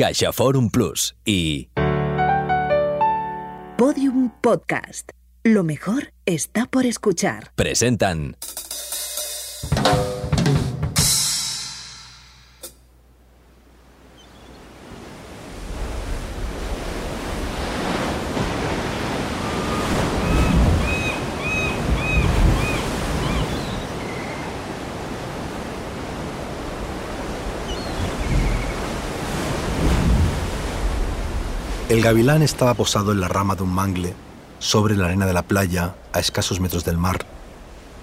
Caixa Forum Plus y Podium Podcast. Lo mejor está por escuchar. presentan El gavilán estaba posado en la rama de un mangle, sobre la arena de la playa, a escasos metros del mar.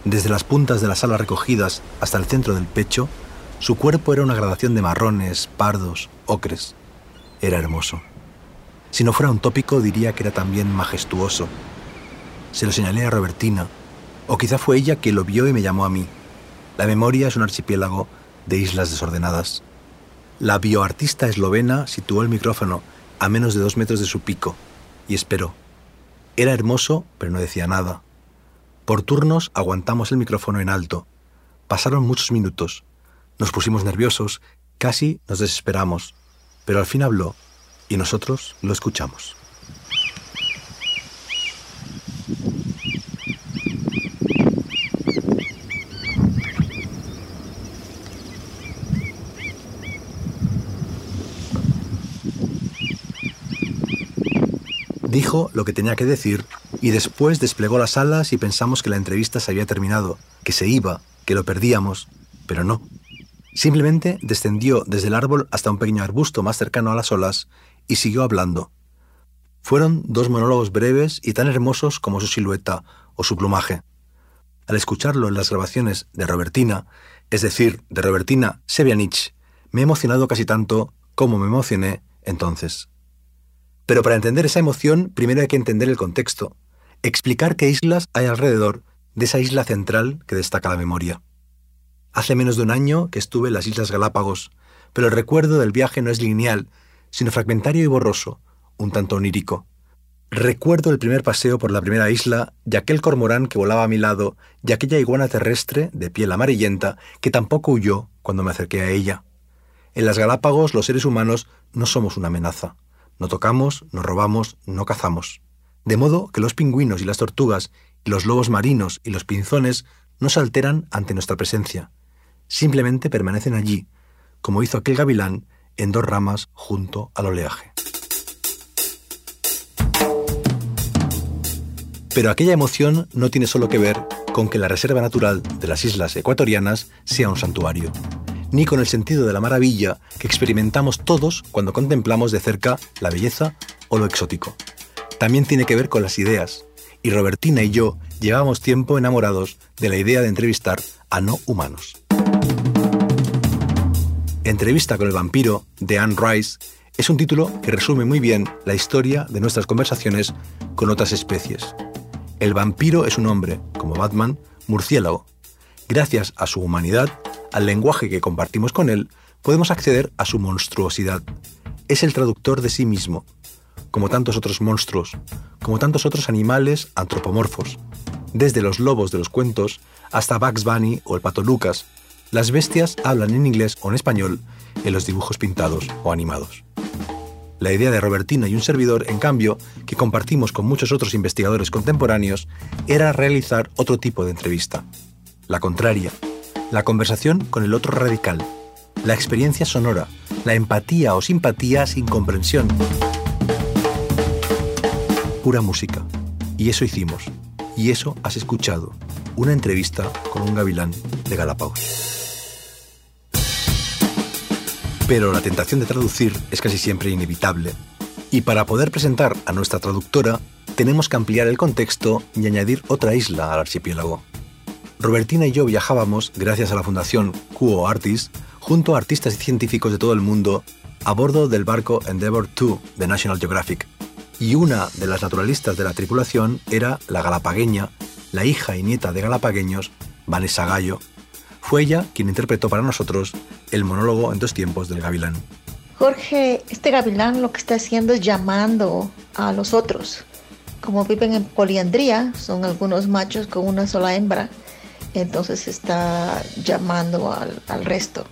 Desde las puntas de las alas recogidas hasta el centro del pecho, su cuerpo era una gradación de marrones, pardos, ocres. Era hermoso. Si no fuera un tópico, diría que era también majestuoso. Se lo señalé a Robertina, o quizá fue ella que lo vio y me llamó a mí. La memoria es un archipiélago de islas desordenadas. La bioartista eslovena situó el micrófono a menos de dos metros de su pico y esperó. Era hermoso, pero no decía nada. Por turnos aguantamos el micrófono en alto. Pasaron muchos minutos. Nos pusimos nerviosos, casi nos desesperamos, pero al fin habló y nosotros lo escuchamos. Dijo lo que tenía que decir y después desplegó las alas y pensamos que la entrevista se había terminado, que se iba, que lo perdíamos, pero no. Simplemente descendió desde el árbol hasta un pequeño arbusto más cercano a las olas y siguió hablando. Fueron dos monólogos breves y tan hermosos como su silueta o su plumaje. Al escucharlo en las grabaciones de Robertina, es decir, de Robertina Sevianich, me he emocionado casi tanto como me emocioné entonces. Pero para entender esa emoción, primero hay que entender el contexto, explicar qué islas hay alrededor de esa isla central que destaca la memoria. Hace menos de un año que estuve en las Islas Galápagos, pero el recuerdo del viaje no es lineal, sino fragmentario y borroso, un tanto onírico. Recuerdo el primer paseo por la primera isla y aquel cormorán que volaba a mi lado y aquella iguana terrestre de piel amarillenta que tampoco huyó cuando me acerqué a ella. En las Galápagos los seres humanos no somos una amenaza. No tocamos, no robamos, no cazamos. De modo que los pingüinos y las tortugas, y los lobos marinos y los pinzones no se alteran ante nuestra presencia. Simplemente permanecen allí, como hizo aquel gavilán en dos ramas junto al oleaje. Pero aquella emoción no tiene solo que ver con que la Reserva Natural de las Islas Ecuatorianas sea un santuario ni con el sentido de la maravilla que experimentamos todos cuando contemplamos de cerca la belleza o lo exótico. También tiene que ver con las ideas, y Robertina y yo llevamos tiempo enamorados de la idea de entrevistar a no humanos. Entrevista con el vampiro de Anne Rice es un título que resume muy bien la historia de nuestras conversaciones con otras especies. El vampiro es un hombre, como Batman, murciélago. Gracias a su humanidad, al lenguaje que compartimos con él, podemos acceder a su monstruosidad. Es el traductor de sí mismo, como tantos otros monstruos, como tantos otros animales antropomorfos. Desde los lobos de los cuentos hasta Bugs Bunny o el pato Lucas, las bestias hablan en inglés o en español en los dibujos pintados o animados. La idea de Robertina y un servidor, en cambio, que compartimos con muchos otros investigadores contemporáneos, era realizar otro tipo de entrevista. La contraria, la conversación con el otro radical, la experiencia sonora, la empatía o simpatía sin comprensión. Pura música. Y eso hicimos. Y eso has escuchado. Una entrevista con un gavilán de Galápagos. Pero la tentación de traducir es casi siempre inevitable. Y para poder presentar a nuestra traductora, tenemos que ampliar el contexto y añadir otra isla al archipiélago. Robertina y yo viajábamos, gracias a la Fundación Cuo Artis, junto a artistas y científicos de todo el mundo, a bordo del barco Endeavour II de National Geographic. Y una de las naturalistas de la tripulación era la galapagueña, la hija y nieta de galapagueños, Vanessa Gallo. Fue ella quien interpretó para nosotros el monólogo en dos tiempos del gavilán. Jorge, este gavilán lo que está haciendo es llamando a los otros. Como viven en poliandría, son algunos machos con una sola hembra entonces está llamando al, al, resto.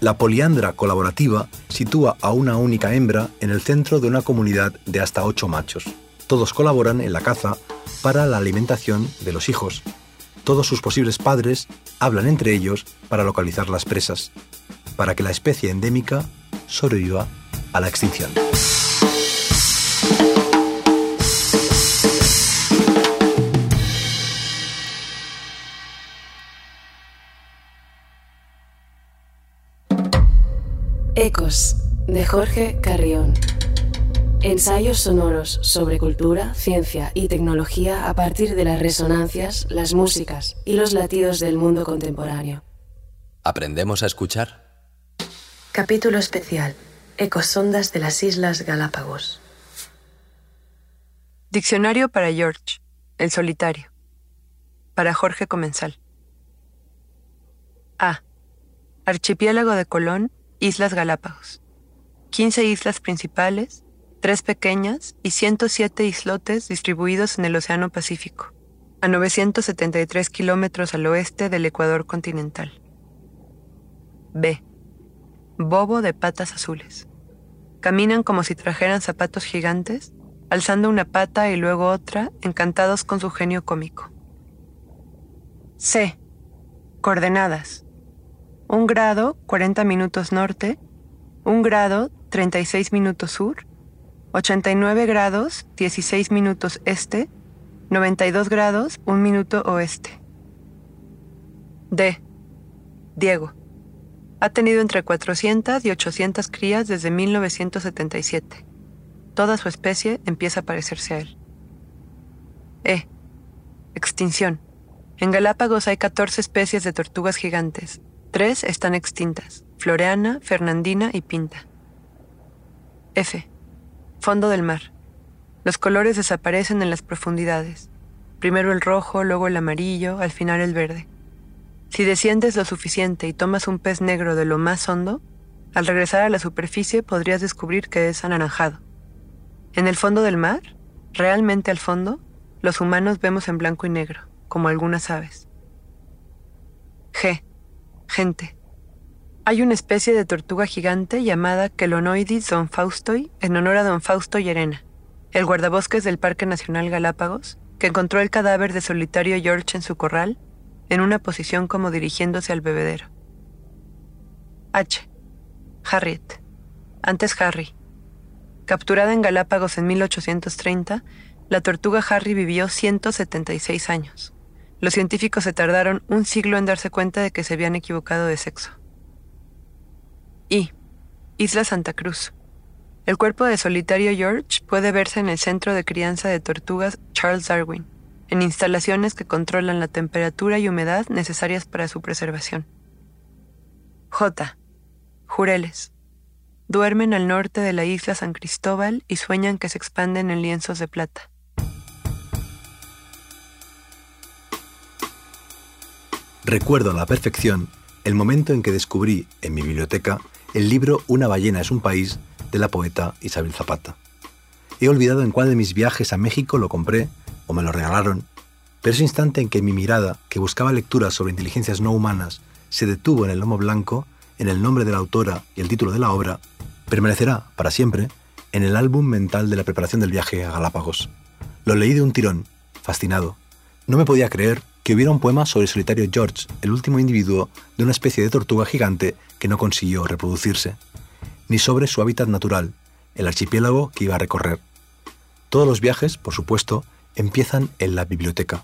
La poliandra colaborativa sitúa a una única hembra en el centro de una comunidad de hasta ocho machos. Todos colaboran en la caza para la alimentación de los hijos. Todos sus posibles padres hablan entre ellos para localizar las presas, para que la especie endémica sobreviva a la extinción. Ecos, de Jorge Carrión. Ensayos sonoros sobre cultura, ciencia y tecnología a partir de las resonancias, las músicas y los latidos del mundo contemporáneo. ¿Aprendemos a escuchar? Capítulo especial. Ecosondas de las Islas Galápagos. Diccionario para George, el solitario. Para Jorge Comensal. A. Archipiélago de Colón Islas Galápagos. 15 islas principales, 3 pequeñas y 107 islotes distribuidos en el Océano Pacífico, a 973 kilómetros al oeste del Ecuador continental. B. Bobo de patas azules. Caminan como si trajeran zapatos gigantes, alzando una pata y luego otra, encantados con su genio cómico. C. Coordenadas. Un grado 40 minutos norte, un grado 36 minutos sur, 89 grados 16 minutos este, 92 grados 1 minuto oeste. D. Diego. Ha tenido entre 400 y 800 crías desde 1977. Toda su especie empieza a parecerse a él. E. Extinción. En Galápagos hay 14 especies de tortugas gigantes, Tres están extintas, Floreana, Fernandina y Pinta. F. Fondo del mar. Los colores desaparecen en las profundidades. Primero el rojo, luego el amarillo, al final el verde. Si desciendes lo suficiente y tomas un pez negro de lo más hondo, al regresar a la superficie podrías descubrir que es anaranjado. En el fondo del mar, realmente al fondo, los humanos vemos en blanco y negro, como algunas aves. G. Gente. Hay una especie de tortuga gigante llamada Kelonoidis don Faustoi en honor a don Fausto Llerena, el guardabosques del Parque Nacional Galápagos, que encontró el cadáver de solitario George en su corral, en una posición como dirigiéndose al bebedero. H. Harriet. Antes Harry. Capturada en Galápagos en 1830, la tortuga Harry vivió 176 años. Los científicos se tardaron un siglo en darse cuenta de que se habían equivocado de sexo. Y. Isla Santa Cruz. El cuerpo de solitario George puede verse en el centro de crianza de tortugas Charles Darwin, en instalaciones que controlan la temperatura y humedad necesarias para su preservación. J. Jureles. Duermen al norte de la isla San Cristóbal y sueñan que se expanden en lienzos de plata. Recuerdo a la perfección el momento en que descubrí en mi biblioteca el libro Una ballena es un país de la poeta Isabel Zapata. He olvidado en cuál de mis viajes a México lo compré o me lo regalaron, pero ese instante en que mi mirada, que buscaba lecturas sobre inteligencias no humanas, se detuvo en el lomo blanco, en el nombre de la autora y el título de la obra, permanecerá, para siempre, en el álbum mental de la preparación del viaje a Galápagos. Lo leí de un tirón, fascinado. No me podía creer que hubiera un poema sobre el solitario George, el último individuo de una especie de tortuga gigante que no consiguió reproducirse, ni sobre su hábitat natural, el archipiélago que iba a recorrer. Todos los viajes, por supuesto, empiezan en la biblioteca.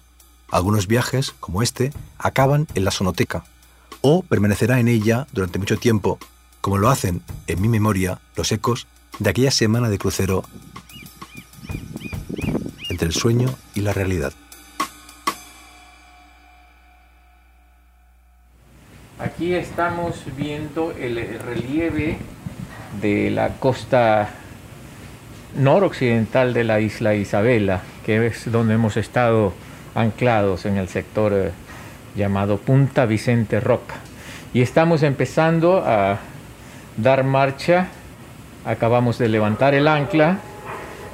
Algunos viajes, como este, acaban en la sonoteca, o permanecerá en ella durante mucho tiempo, como lo hacen, en mi memoria, los ecos de aquella semana de crucero entre el sueño y la realidad. Aquí estamos viendo el relieve de la costa noroccidental de la isla Isabela, que es donde hemos estado anclados en el sector eh, llamado Punta Vicente Roca. Y estamos empezando a dar marcha, acabamos de levantar el ancla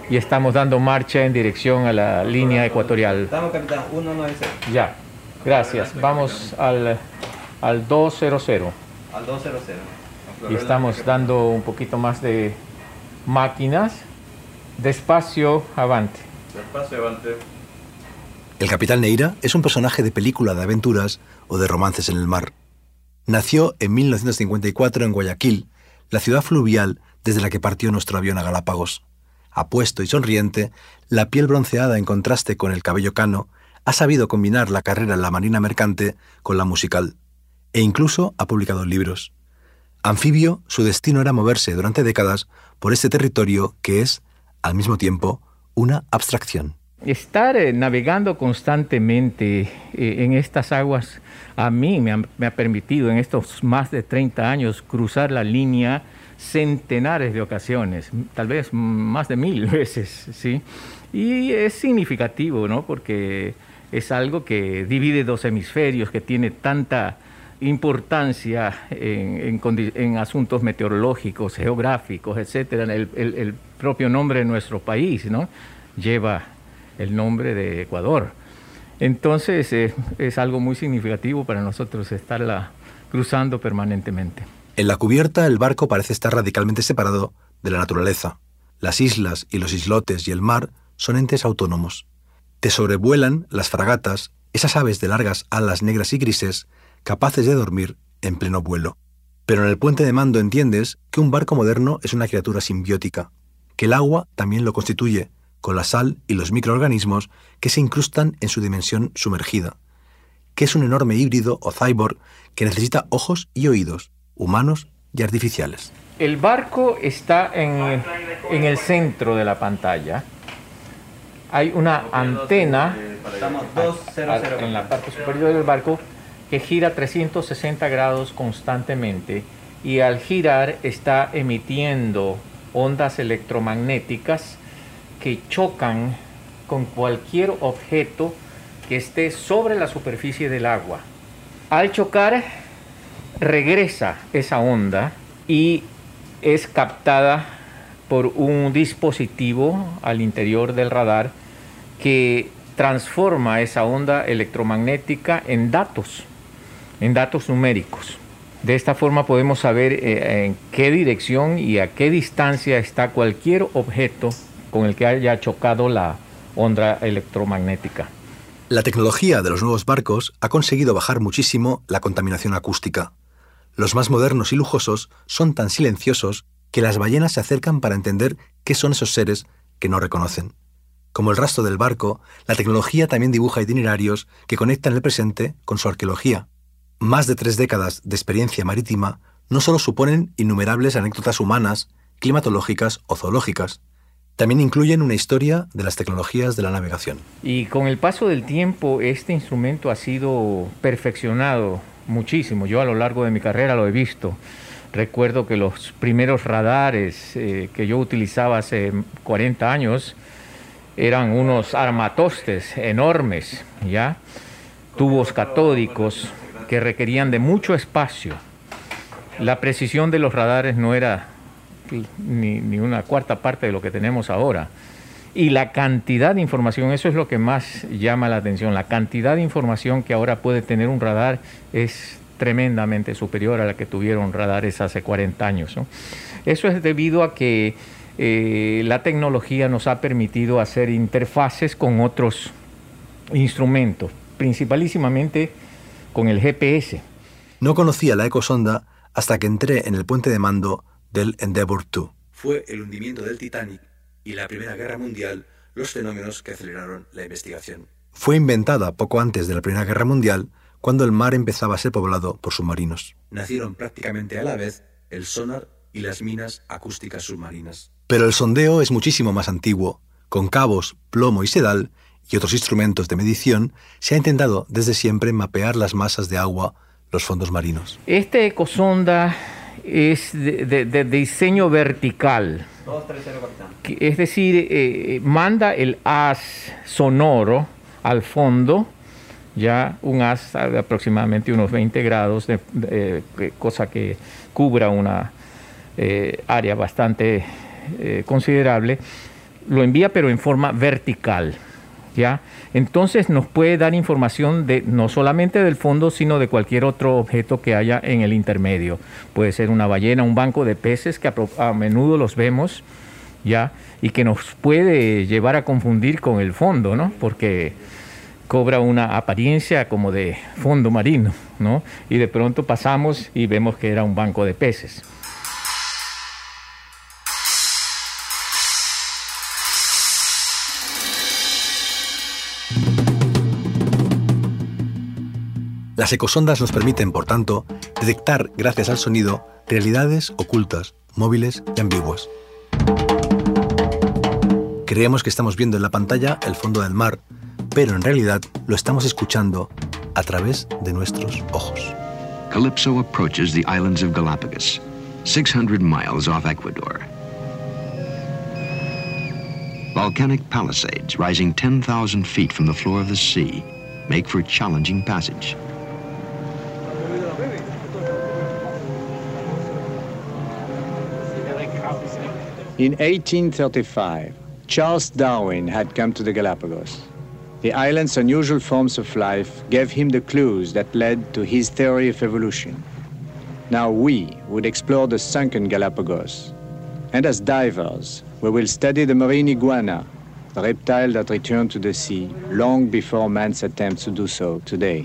y estamos dando marcha en dirección a la línea ecuatorial. Estamos, capitán, 196. Ya, gracias. Vamos al al 200. Al 200. y estamos dando un poquito más de máquinas. Despacio, avante. Despacio, avante. El capitán Neira es un personaje de película de aventuras o de romances en el mar. Nació en 1954 en Guayaquil, la ciudad fluvial desde la que partió nuestro avión a Galápagos. Apuesto y sonriente, la piel bronceada en contraste con el cabello cano, ha sabido combinar la carrera en la marina mercante con la musical, e incluso ha publicado libros. Anfibio, su destino era moverse durante décadas por este territorio que es, al mismo tiempo, una abstracción. Estar eh, navegando constantemente eh, en estas aguas a mí me ha, permitido en estos más de 30 años cruzar la línea centenares de ocasiones, tal vez más de mil veces, ¿sí? Y es significativo, ¿no? Porque es algo que divide dos hemisferios, que tiene tanta importancia en, asuntos meteorológicos, geográficos, etcétera. El, propio nombre de nuestro país ¿no? lleva el nombre de Ecuador. Entonces eh, es algo muy significativo para nosotros estarla cruzando permanentemente. En la cubierta el barco parece estar radicalmente separado de la naturaleza. Las islas y los islotes y el mar son entes autónomos. Te sobrevuelan las fragatas, esas aves de largas alas negras y grises capaces de dormir en pleno vuelo. Pero en el puente de mando entiendes que un barco moderno es una criatura simbiótica, que el agua también lo constituye, con la sal y los microorganismos que se incrustan en su dimensión sumergida, que es un enorme híbrido o cyborg que necesita ojos y oídos, humanos y artificiales. El barco está en, en el centro de la pantalla. Hay una antena en la parte superior del barco que gira 360 grados constantemente y al girar está emitiendo ondas electromagnéticas que chocan con cualquier objeto que esté sobre la superficie del agua. Al chocar, regresa esa onda y es captada por un dispositivo al interior del radar que transforma esa onda electromagnética en datos en datos numéricos. De esta forma podemos saber eh, en qué dirección y a qué distancia está cualquier objeto con el que haya chocado la onda electromagnética. La tecnología de los nuevos barcos ha conseguido bajar muchísimo la contaminación acústica. Los más modernos y lujosos son tan silenciosos que las ballenas se acercan para entender qué son esos seres que no reconocen. Como el rastro del barco, la tecnología también dibuja itinerarios que conectan el presente con su arqueología. Más de tres décadas de experiencia marítima no solo suponen innumerables anécdotas humanas, climatológicas o zoológicas, también incluyen una historia de las tecnologías de la navegación. Y con el paso del tiempo este instrumento ha sido perfeccionado muchísimo. Yo a lo largo de mi carrera lo he visto. Recuerdo que los primeros radares eh, que yo utilizaba hace 40 años eran unos armatostes enormes, ¿ya? Tubos catódicos que requerían de mucho espacio. La precisión de los radares no era ni, una cuarta parte de lo que tenemos ahora. Y la cantidad de información, eso es lo que más llama la atención, la cantidad de información que ahora puede tener un radar es tremendamente superior a la que tuvieron radares hace 40 años. Eso es debido a que eh, la tecnología nos ha permitido hacer interfaces con otros instrumentos, principalísimamente con el GPS. No conocía la ecosonda hasta que entré en el puente de mando del Endeavour II. Fue el hundimiento del Titanic y la Primera Guerra Mundial los fenómenos que aceleraron la investigación. Fue inventada poco antes de la Primera Guerra Mundial, cuando el mar empezaba a ser poblado por submarinos. Nacieron prácticamente a la vez el sonar y las minas acústicas submarinas. Pero el sondeo es muchísimo más antiguo. Con cabos, plomo y sedal y otros instrumentos de medición, se ha intentado desde siempre mapear las masas de agua, los fondos marinos. Este ecosonda es de, diseño vertical. Es decir, eh, eh, manda el haz sonoro al fondo, ya un haz de aproximadamente unos 20 grados, de, cosa que cubra una eh, área bastante considerable, lo envía pero en forma vertical Entonces nos puede dar información de no solamente del fondo, sino de cualquier otro objeto que haya en el intermedio. Puede ser una ballena, un banco de peces que a, menudo los vemos, ¿ya? Y que nos puede llevar a confundir con el fondo, ¿no? Porque cobra una apariencia como de fondo marino, ¿no? Y de pronto pasamos y vemos que era un banco de peces. Las ecosondas nos permiten, por tanto, detectar, gracias al sonido, realidades ocultas, móviles y ambiguas. Creemos que estamos viendo en la pantalla el fondo del mar, pero en realidad lo estamos escuchando a través de nuestros ojos. Calypso approaches the islands of Galapagos, 600 miles off Ecuador. Volcanic palisades rising 10,000 feet from the floor of the sea make for challenging passage. In 1835, Charles Darwin had come to the Galapagos. The island's unusual forms of life gave him the clues that led to his theory of evolution. Now we would explore the sunken Galapagos. And as divers, we will study the marine iguana, the reptile that returned to the sea long before man's attempts to do so today.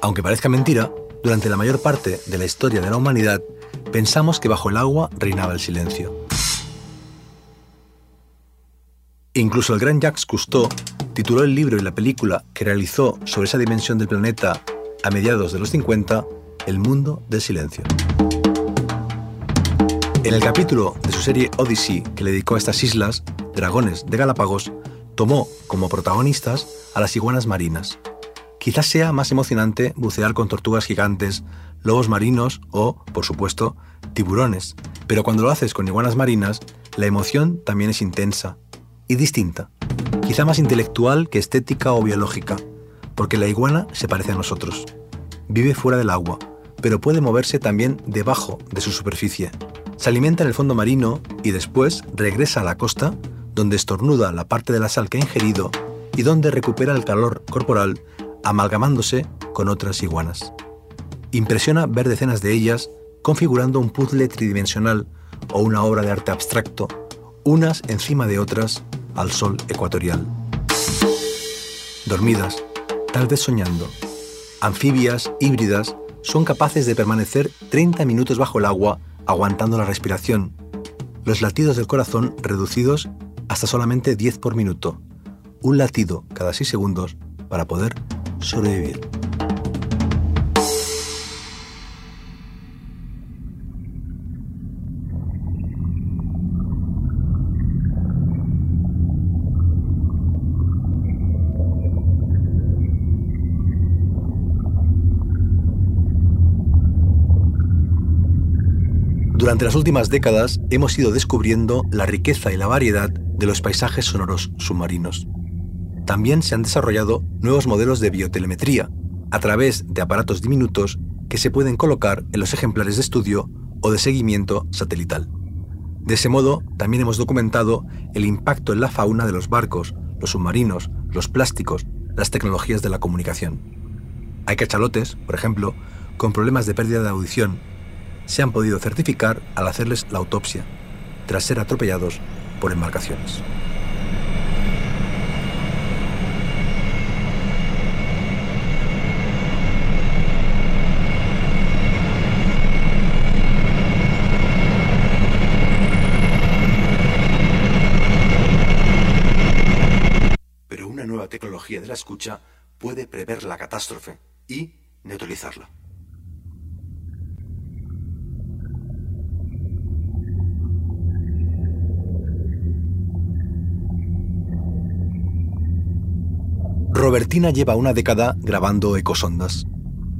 Aunque parezca mentira, durante la mayor parte de la historia de la humanidad, pensamos que bajo el agua reinaba el silencio. Incluso el gran Jacques Cousteau tituló el libro y la película que realizó sobre esa dimensión del planeta a mediados de los 50, El mundo del silencio. En el capítulo de su serie Odyssey que le dedicó a estas islas, dragones de Galápagos, tomó como protagonistas a las iguanas marinas. Quizás sea más emocionante bucear con tortugas gigantes, lobos marinos o, por supuesto, tiburones. Pero cuando lo haces con iguanas marinas, la emoción también es intensa y distinta. Quizá más intelectual que estética o biológica, porque la iguana se parece a nosotros. Vive fuera del agua, pero puede moverse también debajo de su superficie. Se alimenta en el fondo marino y después regresa a la costa, donde estornuda la parte de la sal que ha ingerido y donde recupera el calor corporal amalgamándose con otras iguanas. Impresiona ver decenas de ellas configurando un puzzle tridimensional o una obra de arte abstracto, unas encima de otras al sol ecuatorial. Dormidas, tal vez soñando, anfibias híbridas son capaces de permanecer 30 minutos bajo el agua aguantando la respiración, los latidos del corazón reducidos hasta solamente 10 por minuto, un latido cada 6 segundos para poder sobrevivir. Durante las últimas décadas hemos ido descubriendo la riqueza y la variedad de los paisajes sonoros submarinos. También se han desarrollado nuevos modelos de biotelemetría a través de aparatos diminutos que se pueden colocar en los ejemplares de estudio o de seguimiento satelital. De ese modo, también hemos documentado el impacto en la fauna de los barcos, los submarinos, los plásticos, las tecnologías de la comunicación. Hay cachalotes, por ejemplo, con problemas de pérdida de audición se han podido certificar al hacerles la autopsia, tras ser atropellados por embarcaciones. Pero una nueva puede prever la catástrofe y neutralizarla. Robertina lleva una década grabando ecosondas.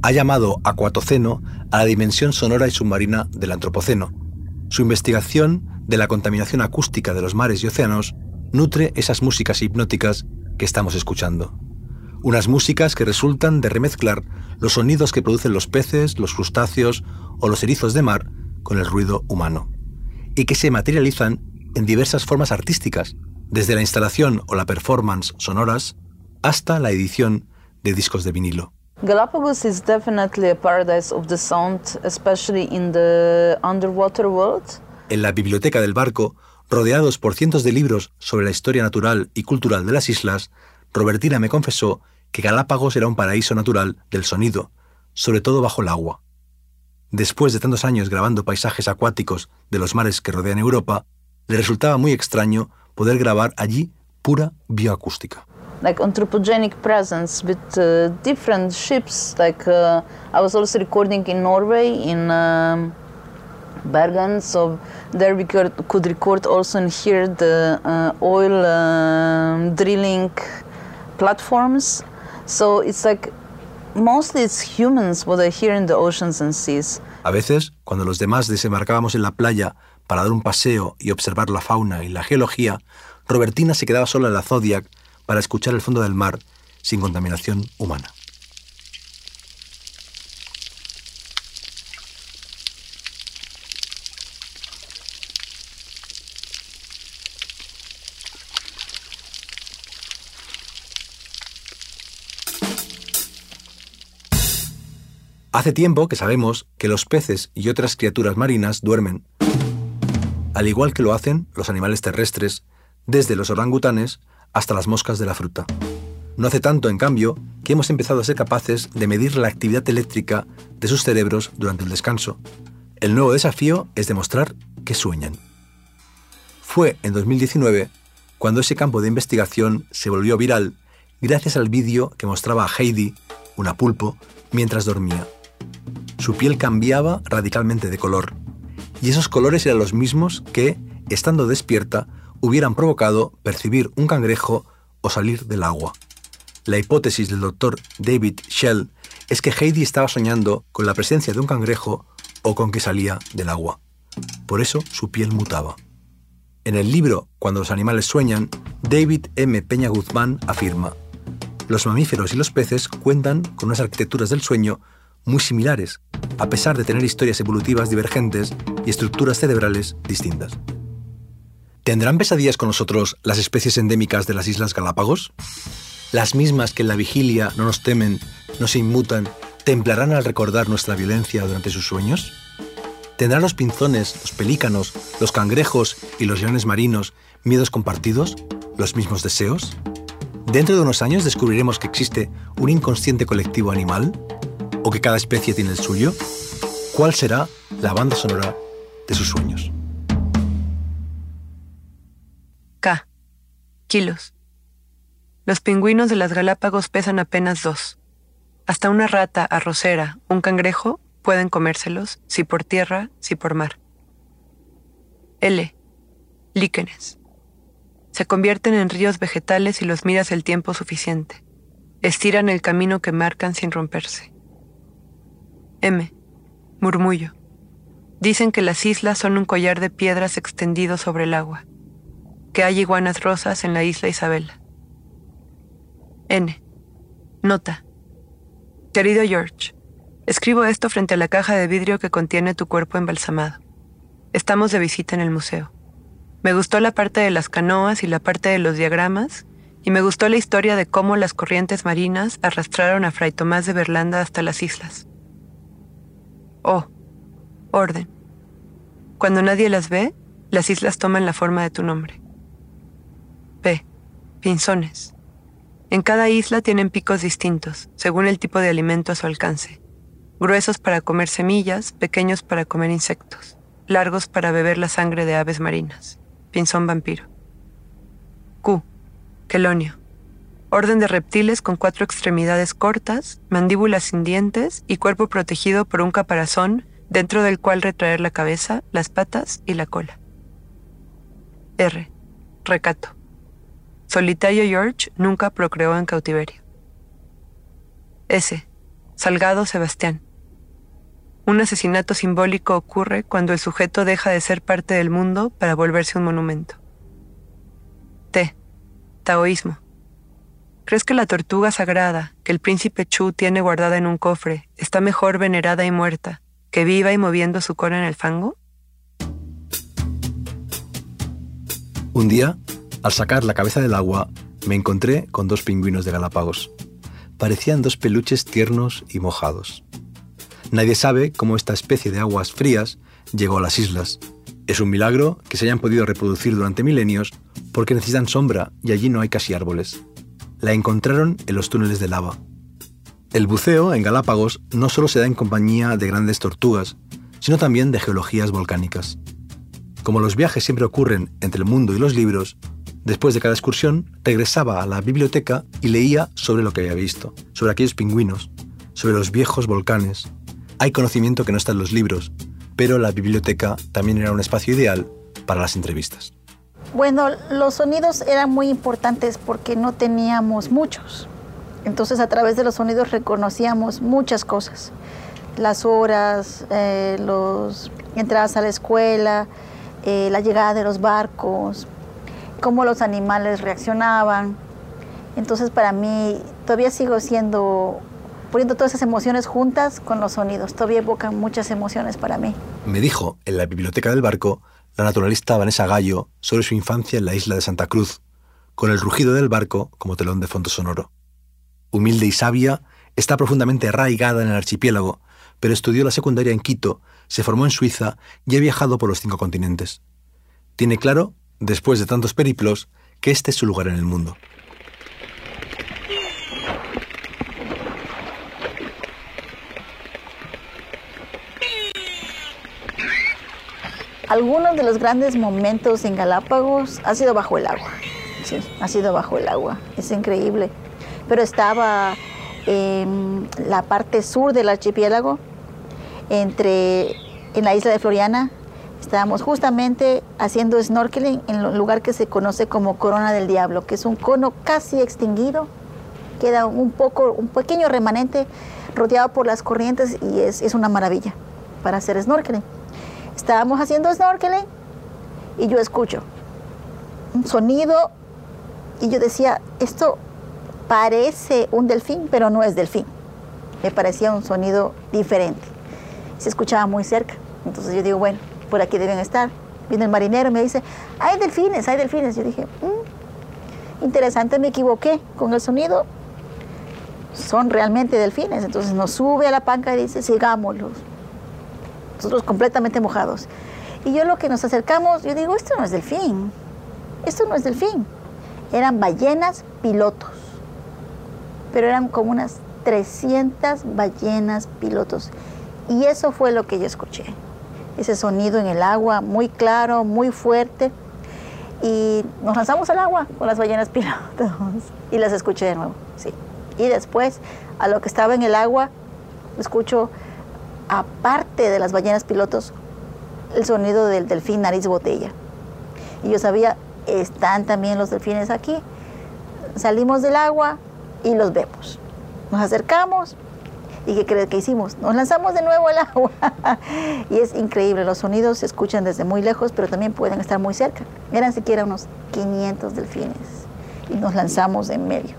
Ha llamado acuatoceno a la dimensión sonora y submarina del antropoceno. Su investigación de la contaminación acústica de los mares y océanos nutre esas músicas hipnóticas que estamos escuchando. Unas músicas que resultan de remezclar los sonidos que producen los peces, los crustáceos o los erizos de mar con el ruido humano, y que se materializan en diversas formas artísticas, desde la instalación o la performance sonoras hasta la edición de discos de vinilo. Galapagos is definitely a paradise of the sound, especially in the underwater world. En la biblioteca del barco, rodeados por cientos de libros sobre la historia natural y cultural de las islas, Robertina me confesó que Galápagos era un paraíso natural del sonido, sobre todo bajo el agua. Después de tantos años grabando paisajes acuáticos de los mares que rodean Europa, le resultaba muy extraño poder grabar allí pura bioacústica. Like anthropogenic presence with uh, different ships. Like uh, I was also recording in Norway in um, Bergen, so there we could, could record also and hear the uh, oil um, drilling platforms. So it's like mostly it's humans what I hear in the oceans and seas. A veces, cuando los demás desembarcábamos en la playa para dar un paseo y observar la fauna y la geología, Robertina se quedaba sola en la Zodiac para escuchar el fondo del mar sin contaminación humana. Hace tiempo que sabemos que los peces y otras criaturas marinas duermen, al igual que lo hacen los animales terrestres, desde los orangutanes hasta las moscas de la fruta. No hace tanto, en cambio, que hemos empezado a ser capaces de medir la actividad eléctrica de sus cerebros durante el descanso. El nuevo desafío es demostrar que sueñan. Fue en 2019 cuando ese campo de investigación se volvió viral gracias al vídeo que mostraba a Heidi, una pulpo, mientras dormía su piel cambiaba radicalmente de color, y esos colores eran los mismos que, estando despierta, hubieran provocado percibir un cangrejo o salir del agua. La hipótesis del doctor David Shell es que Heidi estaba soñando con la presencia de un cangrejo o con que salía del agua. Por eso su piel mutaba. En el libro Cuando los animales sueñan, David M. Peña Guzmán afirma, los mamíferos y los peces cuentan con unas arquitecturas del sueño muy similares, a pesar de tener historias evolutivas divergentes y estructuras cerebrales distintas. ¿Tendrán pesadillas con nosotros las especies endémicas de las Islas Galápagos? Las mismas que en la vigilia no nos temen, no se inmutan, templarán al recordar nuestra violencia durante sus sueños? ¿Tendrán los pinzones, los pelícanos, los cangrejos y los leones marinos miedos compartidos, los mismos deseos? ¿Dentro de unos años descubriremos que existe un inconsciente colectivo animal o que cada especie tiene el suyo? ¿Cuál será la banda sonora de sus sueños? K. Kilos. Los pingüinos de las Galápagos pesan apenas dos. Hasta una rata arrocera, un cangrejo, pueden comérselos, si por tierra, si por mar. L. Líquenes. Se convierten en ríos vegetales si los miras el tiempo suficiente. Estiran el camino que marcan sin romperse. M. Murmullo. Dicen que las islas son un collar de piedras extendido sobre el agua, que hay iguanas rosas en la isla Isabela. N. Nota. Querido George, escribo esto frente a la caja de vidrio que contiene tu cuerpo embalsamado. Estamos de visita en el museo. Me gustó la parte de las canoas y la parte de los diagramas, y me gustó la historia de cómo las corrientes marinas arrastraron a Fray Tomás de Berlanda hasta las islas. O. Orden. Cuando nadie las ve, las islas toman la forma de tu nombre. P. Pinzones. En cada isla tienen picos distintos, según el tipo de alimento a su alcance. Gruesos para comer semillas, pequeños para comer insectos, largos para beber la sangre de aves marinas. Pinzón vampiro. Q. Quelonio. Orden de reptiles con cuatro extremidades cortas, mandíbulas sin dientes y cuerpo protegido por un caparazón dentro del cual retraer la cabeza, las patas y la cola. R. Recato. Solitario George nunca procreó en cautiverio. S. Salgado Sebastián. Un asesinato simbólico ocurre cuando el sujeto deja de ser parte del mundo para volverse un monumento. T. Taoísmo. ¿Crees que la tortuga sagrada que el príncipe Chu tiene guardada en un cofre está mejor venerada y muerta que viva y moviendo su cola en el fango? Un día, Al sacar la cabeza del agua, me encontré con dos pingüinos de Galápagos. Parecían dos peluches tiernos y mojados. Nadie sabe cómo esta especie de aguas frías llegó a las islas. Es un milagro que se hayan podido reproducir durante milenios porque necesitan sombra y allí no hay casi árboles. La encontraron en los túneles de lava. El buceo en Galápagos no solo se da en compañía de grandes tortugas, sino también de geologías volcánicas. Como los viajes siempre ocurren entre el mundo y los libros, después de cada excursión regresaba a la biblioteca y leía sobre lo que había visto, sobre aquellos pingüinos, sobre los viejos volcanes. Hay conocimiento que no está en los libros, pero la biblioteca también era un espacio ideal para las entrevistas. Bueno, los sonidos eran muy importantes porque no teníamos muchos. Entonces a través de los sonidos reconocíamos muchas cosas. Las horas, eh, las entradas a la escuela, eh, la llegada de los barcos, cómo los animales reaccionaban. Entonces para mí todavía sigo siendo, poniendo todas esas emociones juntas con los sonidos. Todavía evocan muchas emociones para mí. Me dijo en la biblioteca del barco la naturalista Vanessa Gallo sobre su infancia en la isla de Santa Cruz, con el rugido del barco como telón de fondo sonoro. Humilde y sabia, está profundamente arraigada en el archipiélago, pero estudió la secundaria en Quito, se formó en Suiza y ha viajado por los cinco continentes. Tiene claro, después de tantos periplos, que este es su lugar en el mundo. Algunos de los grandes momentos en Galápagos ha sido bajo el agua. Sí, ha sido bajo el agua. Es increíble. Pero estaba en la parte sur del archipiélago, entre, en la isla de Floriana. Estábamos justamente haciendo snorkeling en un lugar que se conoce como Corona del Diablo, que es un cono casi extinguido. Queda un poco, un pequeño remanente rodeado por las corrientes y es, es una maravilla para hacer snorkeling. Estábamos haciendo snorkeling y yo escucho un sonido y yo decía, esto parece un delfín, pero no es delfín. Me parecía un sonido diferente. Se escuchaba muy cerca. Entonces yo digo, bueno, por aquí deben estar. Viene el marinero y me dice, hay delfines, hay delfines. Yo dije, "Mm, interesante, me equivoqué con el sonido. Son realmente delfines. Entonces nos sube a la panca y dice, sigámoslos nosotros completamente mojados. Y yo lo que nos acercamos, yo digo, esto no es delfín, esto no es delfín. Eran ballenas pilotos, pero eran como unas 300 ballenas pilotos. Y eso fue lo que yo escuché, ese sonido en el agua, muy claro, muy fuerte. Y nos lanzamos al agua con las ballenas pilotos y las escuché de nuevo, sí. Y después, a lo que estaba en el agua, escucho aparte de las ballenas pilotos, el sonido del delfín nariz botella. Y yo sabía, están también los delfines aquí. Salimos del agua y los vemos. Nos acercamos y ¿qué crees que hicimos? Nos lanzamos de nuevo al agua. y es increíble, los sonidos se escuchan desde muy lejos, pero también pueden estar muy cerca. Eran siquiera unos 500 delfines y nos lanzamos en medio.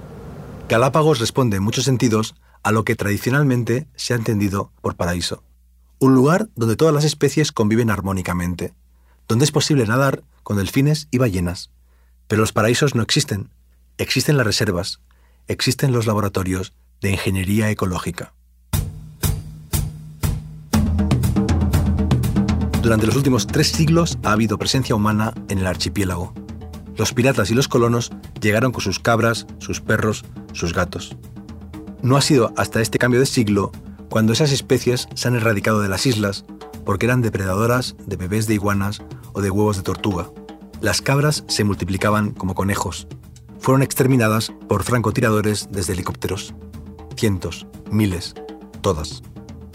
Galápagos responde en muchos sentidos a lo que tradicionalmente se ha entendido por paraíso. Un lugar donde todas las especies conviven armónicamente, donde es posible nadar con delfines y ballenas. Pero los paraísos no existen, existen las reservas, existen los laboratorios de ingeniería ecológica. Durante los últimos tres siglos ha habido presencia humana en el archipiélago. Los piratas y los colonos llegaron con sus cabras, sus perros, sus gatos. No ha sido hasta este cambio de siglo cuando esas especies se han erradicado de las islas porque eran depredadoras de bebés de iguanas o de huevos de tortuga. Las cabras se multiplicaban como conejos. Fueron exterminadas por francotiradores desde helicópteros. Cientos, miles, todas.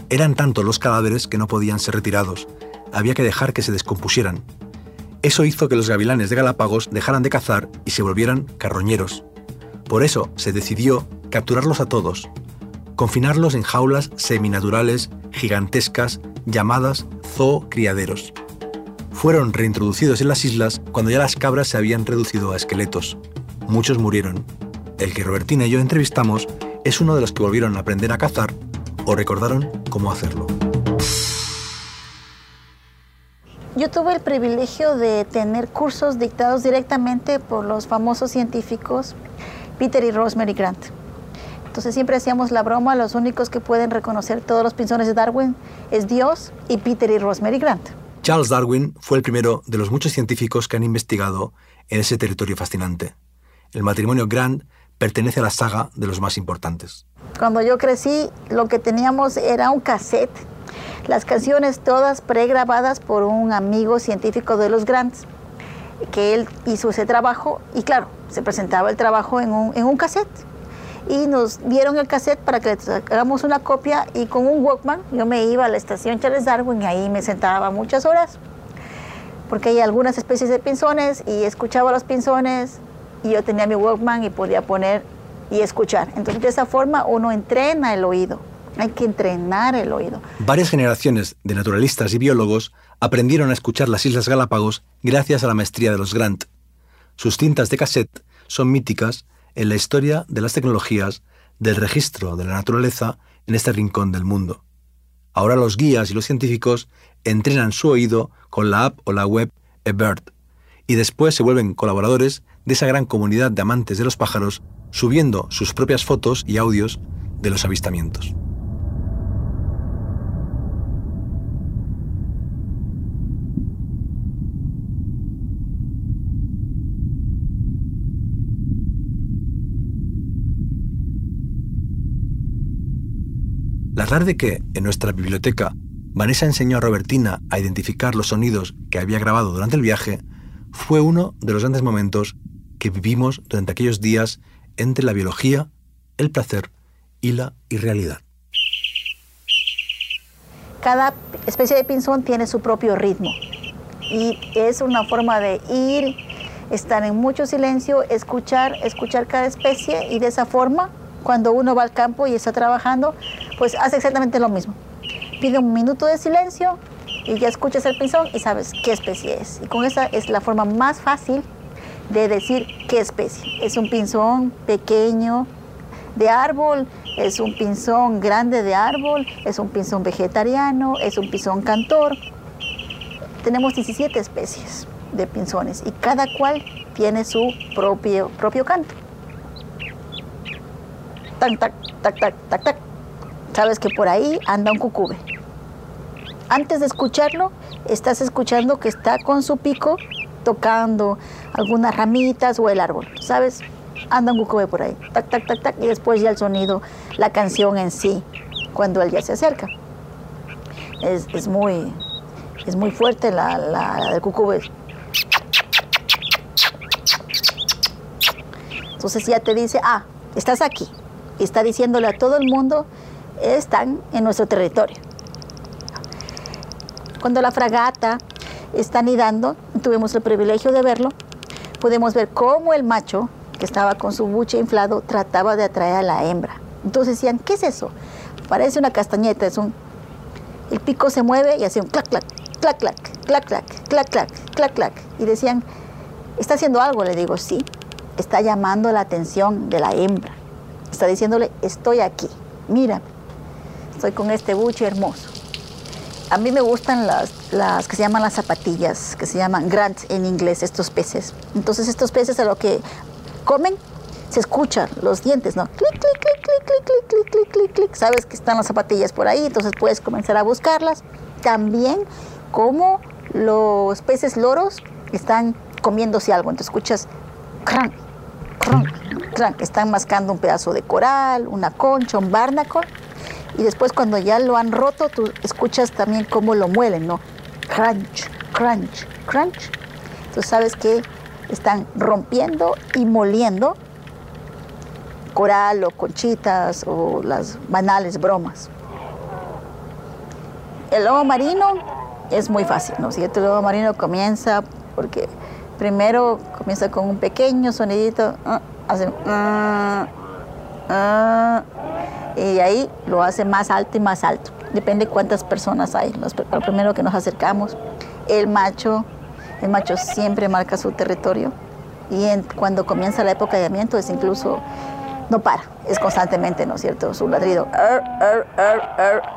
Eran tantos los cadáveres que no podían ser retirados. Había que dejar que se descompusieran. Eso hizo que los gavilanes de Galápagos dejaran de cazar y se volvieran carroñeros. Por eso se decidió capturarlos a todos, confinarlos en jaulas seminaturales gigantescas llamadas zoocriaderos. Fueron reintroducidos en las islas cuando ya las cabras se habían reducido a esqueletos. Muchos murieron. El que Robertina y yo entrevistamos es uno de los que volvieron a aprender a cazar o recordaron cómo hacerlo. Yo tuve el privilegio de tener cursos dictados directamente por los famosos científicos Peter y Rosemary Grant. Entonces siempre hacíamos la broma, los únicos que pueden reconocer todos los pinzones de Darwin es Dios y Peter y Rosemary Grant. Charles Darwin fue el primero de los muchos científicos que han investigado en ese territorio fascinante. El matrimonio Grant pertenece a la saga de los más importantes. Cuando yo crecí, lo que teníamos era un cassette, las canciones todas pregrabadas por un amigo científico de los Grants, que él hizo ese trabajo y claro, se presentaba el trabajo en un, en un cassette. Y nos dieron el cassette para que hagamos una copia y con un Walkman yo me iba a la estación Charles Darwin y ahí me sentaba muchas horas porque hay algunas especies de pinzones y escuchaba los pinzones y yo tenía mi Walkman y podía poner y escuchar. Entonces de esa forma uno entrena el oído. Hay que entrenar el oído. Varias generaciones de naturalistas y biólogos aprendieron a escuchar las Islas Galápagos gracias a la maestría de los Grant. Sus cintas de cassette son míticas en la historia de las tecnologías del registro de la naturaleza en este rincón del mundo. Ahora los guías y los científicos entrenan su oído con la app o la web eBird y después se vuelven colaboradores de esa gran comunidad de amantes de los pájaros subiendo sus propias fotos y audios de los avistamientos. La tarde que, en nuestra biblioteca, Vanessa enseñó a Robertina a identificar los sonidos que había grabado durante el viaje, fue uno de los grandes momentos que vivimos durante aquellos días entre la biología, el placer y la irrealidad. Cada especie de pinzón tiene su propio ritmo y es una forma de ir, estar en mucho silencio, escuchar, escuchar cada especie y de esa forma, cuando uno va al campo y está trabajando, pues hace exactamente lo mismo. Pide un minuto de silencio y ya escuchas el pinzón y sabes qué especie es. Y con esa es la forma más fácil de decir qué especie. Es un pinzón pequeño de árbol, es un pinzón grande de árbol, es un pinzón vegetariano, es un pinzón cantor. Tenemos 17 especies de pinzones y cada cual tiene su propio, propio canto. Tac, tac, tac, tac, tac, tac. Sabes que por ahí anda un cucube. Antes de escucharlo, estás escuchando que está con su pico tocando algunas ramitas o el árbol, ¿sabes? Anda un cucube por ahí, tac, tac, tac, tac, y después ya el sonido, la canción en sí, cuando él ya se acerca. Es, muy, es muy fuerte la, la, del cucube. Entonces ya te dice, ah, estás aquí. Está diciéndole a todo el mundo, están en nuestro territorio. Cuando la fragata está nidando, tuvimos el privilegio de verlo, podemos ver cómo el macho, que estaba con su buche inflado, trataba de atraer a la hembra. Entonces decían, ¿qué es eso? Parece una castañeta, es un... El pico se mueve y hace un clac, clac, clac, clac, clac, clac, clac, clac, clac, clac. Y decían, ¿está haciendo algo? Le digo, sí, está llamando la atención de la hembra. Está diciéndole, estoy aquí, mírame, estoy con este buche hermoso. A mí me gustan las, las que se llaman las zapatillas, que se llaman grants en inglés, estos peces. Entonces estos peces a lo que comen se escuchan los dientes, ¿no? Clic, clic, clic, clic, clic, clic, clic, clic, clic, clic. Sabes que están las zapatillas por ahí, entonces puedes comenzar a buscarlas. También como los peces loros están comiéndose algo, entonces escuchas crank, crank. Están mascando un pedazo de coral, una concha, un barnacle y después cuando ya lo han roto, tú escuchas también cómo lo muelen, ¿no? Crunch, crunch, crunch. Tú sabes que están rompiendo y moliendo coral o conchitas o las banales bromas. El lobo marino es muy fácil, ¿no? Si el lobo marino comienza porque primero comienza con un pequeño sonidito, uh, hace uh, uh, y ahí lo hace más alto y más alto. Depende cuántas personas hay. Los, lo primero que nos acercamos, el macho, el macho siempre marca su territorio y cuando comienza la época de amiento es incluso no para, es constantemente, ¿no es cierto? Su ladrido er, er,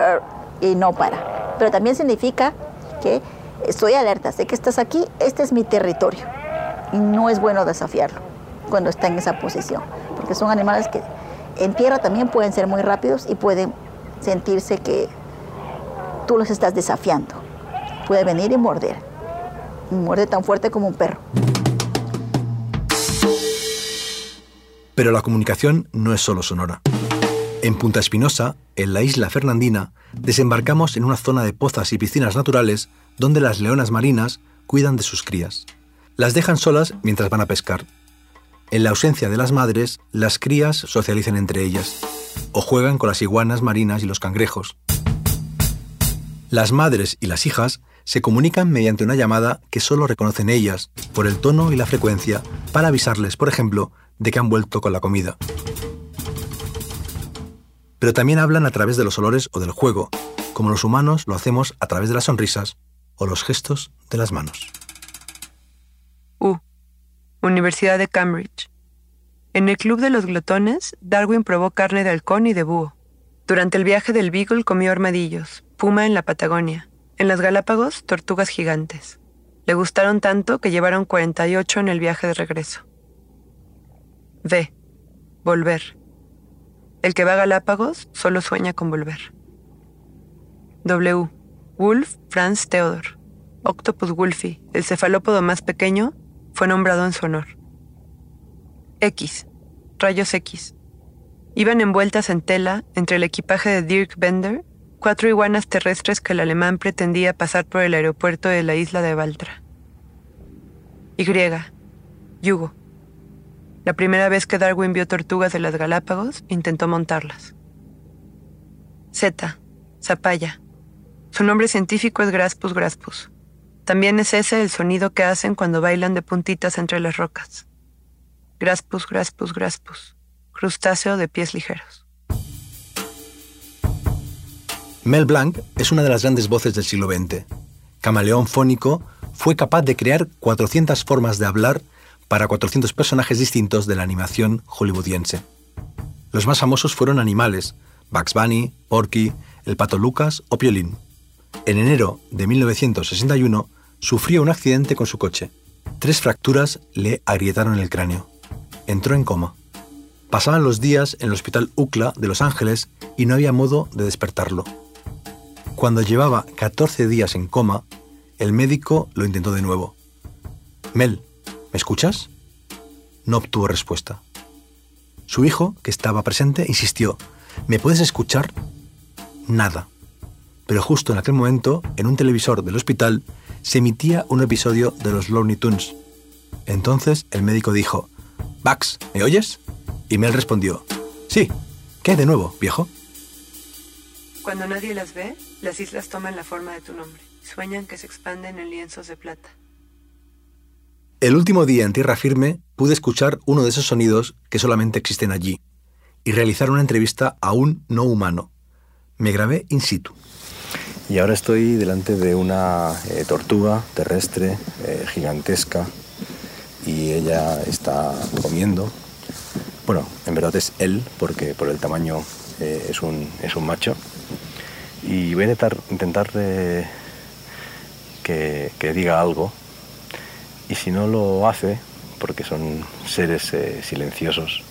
er, y no para. Pero también significa que estoy alerta, sé que estás aquí, este es mi territorio. Y no es bueno desafiarlo cuando está en esa posición, porque son animales que en tierra también pueden ser muy rápidos y pueden sentirse que tú los estás desafiando. Puede venir y morder. Y muerde tan fuerte como un perro. Pero la comunicación no es solo sonora. En Punta Espinosa, en la isla Fernandina, desembarcamos en una zona de pozas y piscinas naturales donde las leonas marinas cuidan de sus crías. Las dejan solas mientras van a pescar. En la ausencia de las madres, las crías socializan entre ellas o juegan con las iguanas marinas y los cangrejos. Las madres y las hijas se comunican mediante una llamada que solo reconocen ellas por el tono y la frecuencia para avisarles, por ejemplo, de que han vuelto con la comida pero también hablan a través de los olores o del juego, como los humanos lo hacemos a través de las sonrisas o los gestos de las manos. U. Universidad de Cambridge. En el Club de los Glotones, Darwin probó carne de halcón y de búho. Durante el viaje del Beagle comió armadillos, puma en la Patagonia. En las Galápagos, tortugas gigantes. Le gustaron tanto que llevaron 48 en el viaje de regreso. V. Volver. El que va a Galápagos solo sueña con volver. W. Wolf Franz Theodor. Octopus wolfi, el cefalópodo más pequeño, fue nombrado en su honor. X. Rayos X. Iban envueltas en tela, entre el equipaje de Dirk Bender, cuatro iguanas terrestres que el alemán pretendía pasar por el aeropuerto de la isla de Valtra. Y. Yugo. La primera vez que Darwin vio tortugas de las Galápagos, intentó montarlas. Z. Zapaya. Su nombre científico es Graspus graspus. También es ese el sonido que hacen cuando bailan de puntitas entre las rocas. Graspus, graspus, graspus. Crustáceo de pies ligeros. Mel Blanc es una de las grandes voces del siglo XX. Camaleón fónico, fue capaz de crear 400 formas de hablar para 400 personajes distintos de la animación hollywoodiense. Los más famosos fueron animales, Bugs Bunny, Porky, el pato Lucas o Piolín. En enero de 1961 sufrió un accidente con su coche. Tres fracturas le agrietaron el cráneo. Entró en coma. Pasaban los días en el hospital UCLA de Los Ángeles y no había modo de despertarlo. Cuando llevaba 14 días en coma, el médico lo intentó de nuevo. Mel, ¿Me escuchas? No obtuvo respuesta. Su hijo, que estaba presente, insistió, ¿me puedes escuchar? Nada. Pero justo en aquel momento, en un televisor del hospital, se emitía un episodio de los Looney Tunes. Entonces el médico dijo, Bax, ¿me oyes? Y Mel respondió, sí, ¿qué de nuevo, viejo? Cuando nadie las ve, las islas toman la forma de tu nombre. Sueñan que se expanden en lienzos de plata. El último día en tierra firme pude escuchar uno de esos sonidos que solamente existen allí y realizar una entrevista a un no humano. Me grabé in situ. Y ahora estoy delante de una eh, tortuga terrestre eh, gigantesca y ella está comiendo. Bueno, en verdad es él, porque por el tamaño eh, es, un, es un macho. Y voy a intentar, intentar que, que diga algo y si no lo hace, porque son seres silenciosos,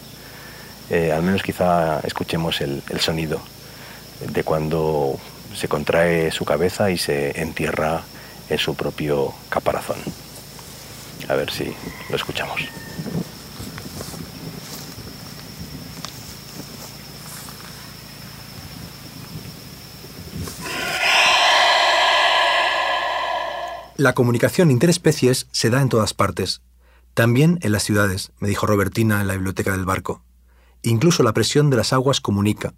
al menos quizá escuchemos el, el, sonido de cuando se contrae su cabeza y se entierra en su propio caparazón. A ver si lo escuchamos. La comunicación interespecies se da en todas partes, también en las ciudades, me dijo Robertina en la biblioteca del barco. Incluso la presión de las aguas comunica,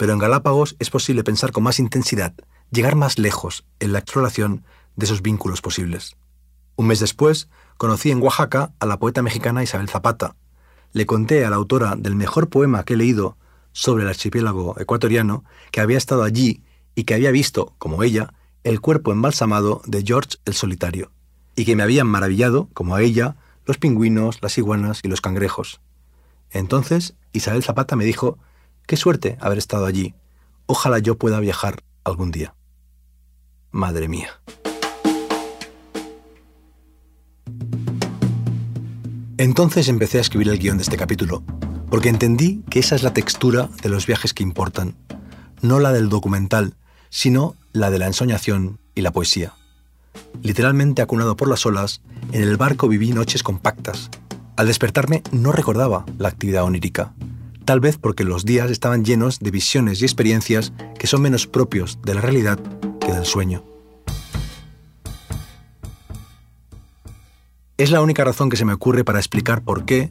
pero en Galápagos es posible pensar con más intensidad, llegar más lejos en la exploración de esos vínculos posibles. Un mes después, conocí en Oaxaca a la poeta mexicana Isabel Zapata. Le conté a la autora del mejor poema que he leído sobre el archipiélago ecuatoriano que había estado allí y que había visto, como ella, el cuerpo embalsamado de George el Solitario, y que me habían maravillado, como a ella, los pingüinos, las iguanas y los cangrejos. Entonces Isabel Zapata me dijo, Qué suerte haber estado allí. Ojalá yo pueda viajar algún día. Madre mía. Entonces empecé a escribir el guion de este capítulo, porque entendí que esa es la textura de los viajes que importan, no la del documental, sino la de la ensoñación y la poesía. Literalmente acunado por las olas, en el barco viví noches compactas. Al despertarme no recordaba la actividad onírica, tal vez porque los días estaban llenos de visiones y experiencias que son menos propios de la realidad que del sueño. Es la única razón que se me ocurre para explicar por qué,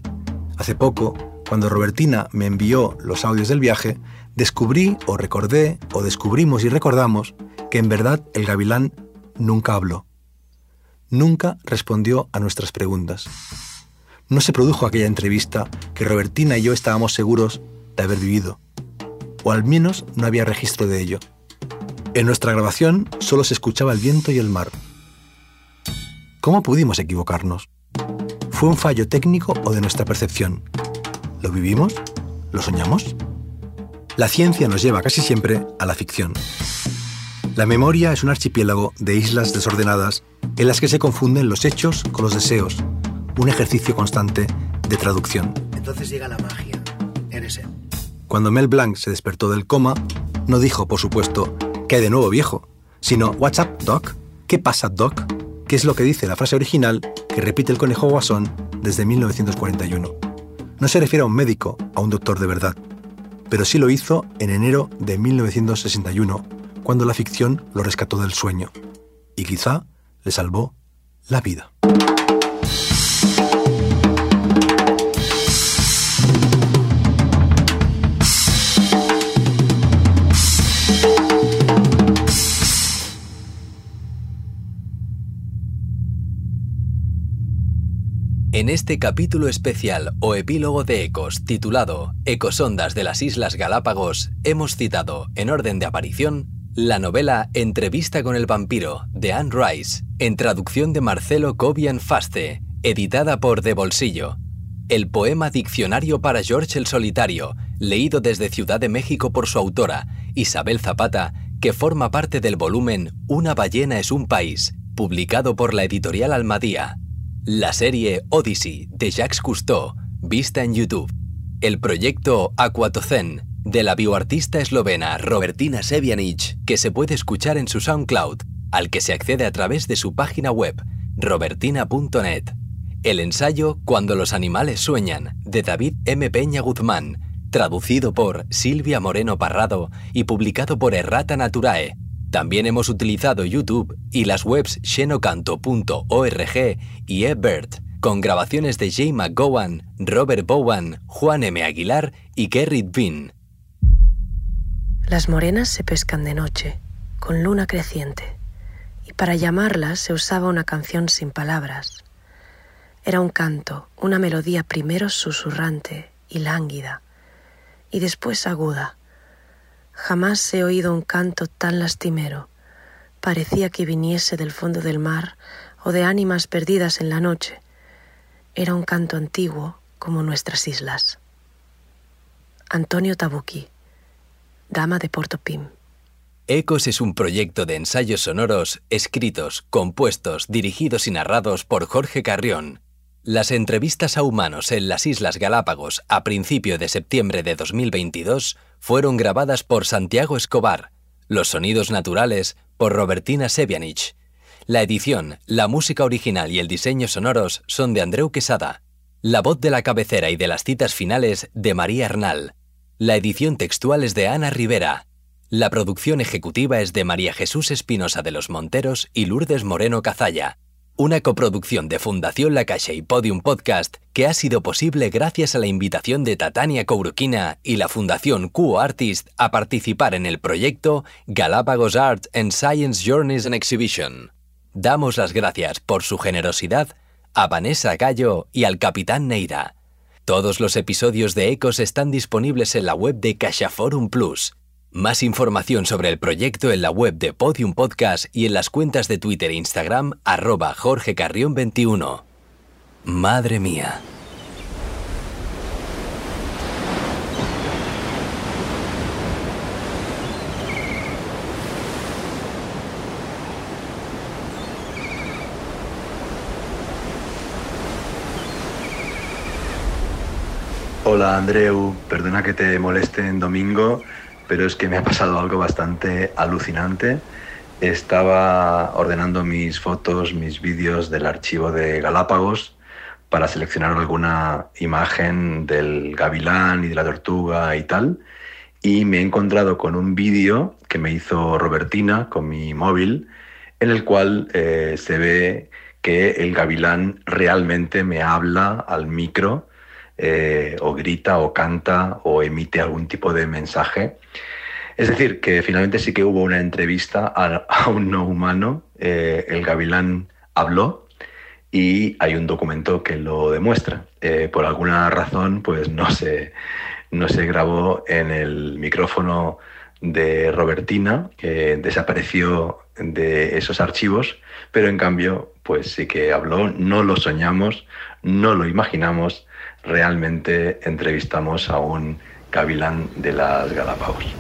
hace poco, cuando Robertina me envió los audios del viaje, descubrí o recordé o descubrimos y recordamos que en verdad el gavilán nunca habló. Nunca respondió a nuestras preguntas. No se produjo aquella entrevista que Robertina y yo estábamos seguros de haber vivido. O al menos no había registro de ello. En nuestra grabación solo se escuchaba el viento y el mar. ¿Cómo pudimos equivocarnos? ¿Fue un fallo técnico o de nuestra percepción? ¿Lo vivimos? ¿Lo soñamos? La ciencia nos lleva casi siempre a la ficción. La memoria es un archipiélago de islas desordenadas en las que se confunden los hechos con los deseos, un ejercicio constante de traducción. Entonces llega la magia, eres Cuando Mel Blanc se despertó del coma, no dijo, por supuesto, que hay de nuevo viejo, sino What's Doc? ¿Qué pasa, Doc? ¿Qué es lo que dice la frase original que repite el conejo guasón desde 1941. No se refiere a un médico, a un doctor de verdad, pero sí lo hizo en enero de 1961 cuando la ficción lo rescató del sueño y quizá le salvó la vida. En este capítulo especial o epílogo de Ecos titulado Ecosondas de las Islas Galápagos, hemos citado, en orden de aparición, la novela Entrevista con el vampiro de Anne Rice, en traducción de Marcelo Cobian Faste, editada por De Bolsillo. El poema Diccionario para George el Solitario, leído desde Ciudad de México por su autora, Isabel Zapata, que forma parte del volumen Una ballena es un país, publicado por la editorial Almadía. La serie Odyssey de Jacques Cousteau, vista en YouTube. El proyecto Aquatocen, de la bioartista eslovena Robertina Sevianic, que se puede escuchar en su SoundCloud, al que se accede a través de su página web, robertina.net. El ensayo Cuando los animales sueñan, de David M. Peña Guzmán, traducido por Silvia Moreno Parrado y publicado por Errata Naturae. También hemos utilizado YouTube y las webs xenocanto.org y eBird, con grabaciones de Jay McGowan, Robert Bowen, Juan M. Aguilar y Kerry Bean. Las morenas se pescan de noche, con luna creciente, y para llamarlas se usaba una canción sin palabras. Era un canto, una melodía primero susurrante y lánguida, y después aguda. Jamás he oído un canto tan lastimero. Parecía que viniese del fondo del mar o de ánimas perdidas en la noche. Era un canto antiguo como nuestras islas. Antonio Tabucchi Dama de Porto Pim. Ecos es un proyecto de ensayos sonoros escritos, compuestos, dirigidos y narrados por Jorge Carrión. Las entrevistas a humanos en las Islas Galápagos a principio de septiembre de 2022 fueron grabadas por Santiago Escobar, los sonidos naturales por Robertina Sevianich. La edición, la música original y el diseño sonoros son de Andreu Quesada. La voz de la cabecera y de las citas finales de María Hernal. La edición textual es de Ana Rivera. La producción ejecutiva es de María Jesús Espinosa de los Monteros y Lourdes Moreno Cazalla. Una coproducción de Fundación La Caixa y Podium Podcast que ha sido posible gracias a la invitación de Tatania Kouruquina y la Fundación Q Artist a participar en el proyecto Galápagos Art and Science Journeys and Exhibition. Damos las gracias por su generosidad a Vanessa Gallo y al Capitán Neira. Todos los episodios de Ecos están disponibles en la web de CaixaForum Plus. Más información sobre el proyecto en la web de Podium Podcast y en las cuentas de Twitter e Instagram arroba Jorge Carrión 21. Madre mía. Hola Andreu, perdona que te moleste en domingo, pero es que me ha pasado algo bastante alucinante. Estaba ordenando mis fotos, mis vídeos del archivo de Galápagos para seleccionar alguna imagen del gavilán y de la tortuga y tal. Y me he encontrado con un vídeo que me hizo Robertina con mi móvil, en el cual eh, se ve que el gavilán realmente me habla al micro eh, o grita o canta o emite algún tipo de mensaje. Es decir, que finalmente sí que hubo una entrevista a, un no humano, eh, el gavilán habló y hay un documento que lo demuestra. Eh, por alguna razón, pues no se, no se grabó en el micrófono de Robertina, que desapareció de esos archivos, pero en cambio, pues sí que habló, no lo soñamos, no lo imaginamos, realmente entrevistamos a un gavilán de las Galápagos.